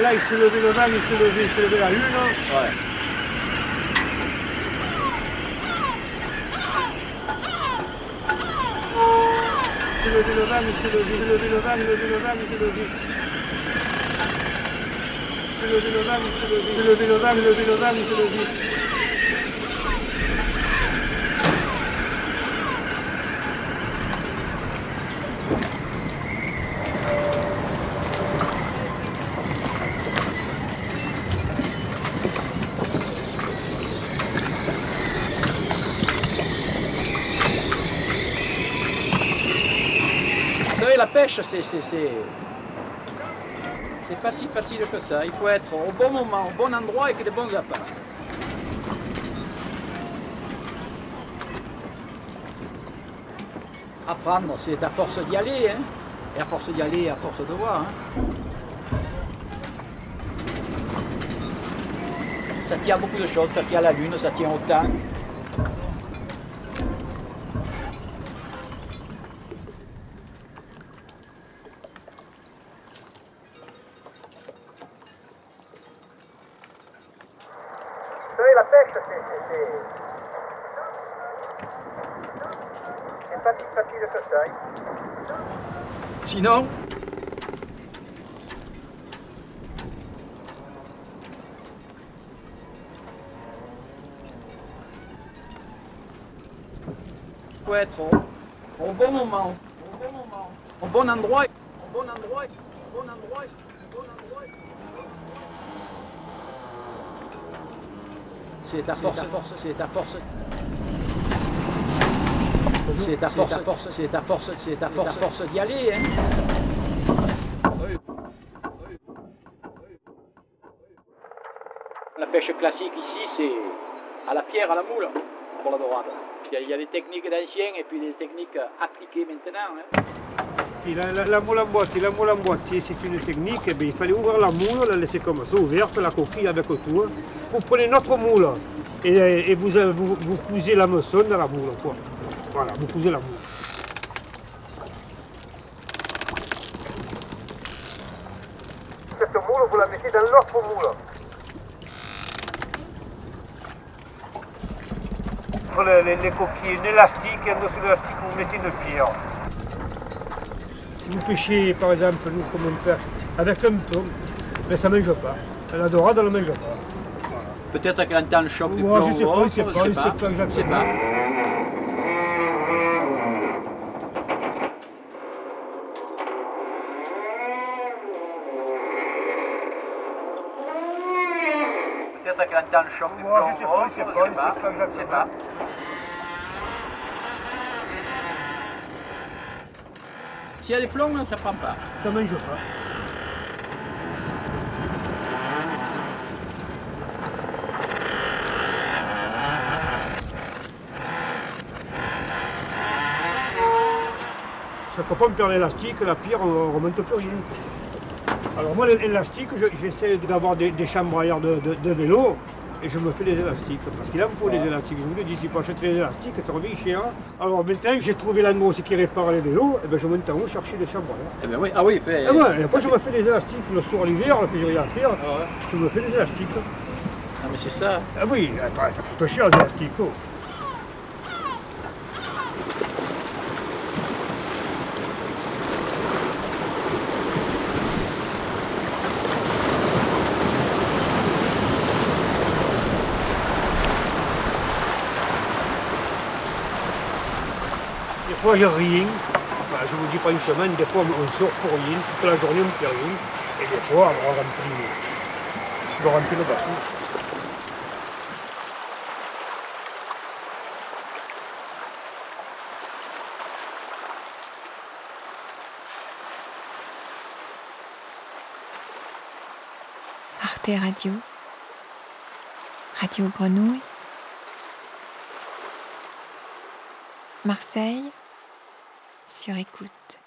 là, il s'est levé le vent, il s'est levé, il s'est levé la lune. Ouais. Il s'est levé le vent, il s'est levé, il s'est levé le vent, il s'est levé le vent, il s'est levé. Il s'est levé le vent, il s'est levé, il s'est levé le vent, il s'est levé le vent, il s'est levé. Vous savez, la pêche, c'est. c'est- pas si facile que ça. Il faut être au bon moment, au bon endroit avec des bons appâts. Apprendre, c'est à force d'y aller, hein. Et à force d'y aller, à force de voir. hein. Ça tient à beaucoup de choses, ça tient à la lune, ça tient au temps. C'est. Sinon, faut être au, au bon moment, au bon endroit, au bon endroit, au bon endroit. C'est à force, c'est à force. C'est à force, force, c'est à force, c'est à force, force d'y aller. Hein. La pêche classique ici, c'est à la pierre, à la moule, pour la dorade. Il y a, il y a des techniques d'anciens et puis des techniques appliquées maintenant. hein. La, moule en boîtier, la moule en c'est une technique. eh bien, il fallait ouvrir la moule, la laisser comme ça, ouverte, la coquille avec tout. hein. Vous prenez notre moule et, vous, euh, vous, vous cousez la meçon dans la moule. Quoi. Voilà, vous cousez la moule. Cette moule, vous la mettez dans l'autre moule. Les, les- les coquilles, un élastique, et en dessous de l'élastique, vous mettez une pierre. Vous pêchez, par exemple, nous, comme on pêche, avec un plomb, mais ça ne mange pas. La dorade, elle ne mange pas. Peut-être qu'elle entend le choc du plomb je sais pas, je sais pas, je sais pas je sais pas. Peut-être qu'elle entend le choc du Moi, plomb je sais pas, je sais pas, je pas. sais pas Je sais exactement. pas. S'il y a des plombs, ça prend pas. Ça mange pas. Chaque fois on perd l'élastique, la pierre, on remonte plus rien. Alors moi, l'élastique, je- j'essaie d'avoir des, chambres de- de vélo et je me fais des élastiques. Parce qu'il en faut des élastiques. Je vous le dis, si pour acheter des élastiques, ça revient cher. Alors maintenant que j'ai trouvé aussi qui répare les vélos, eh ben, je monte en haut chercher des chambres. Eh ben oui, ah oui, fait. Et ouais, et après je me fais des élastiques le soir l'hiver, que j'ai rien à faire, Ah ouais. je me fais des élastiques. Ah mais c'est ça. Ah oui, attends, ça coûte cher les élastiques. oh. Fois j'ai rien, Enfin, je vous dis pas une semaine, des fois on sort pour rien, toute la journée on fait rien, et des fois on remplit, on le bateau. Arte Radio, Radio Grenouille, Marseille, sur écoute.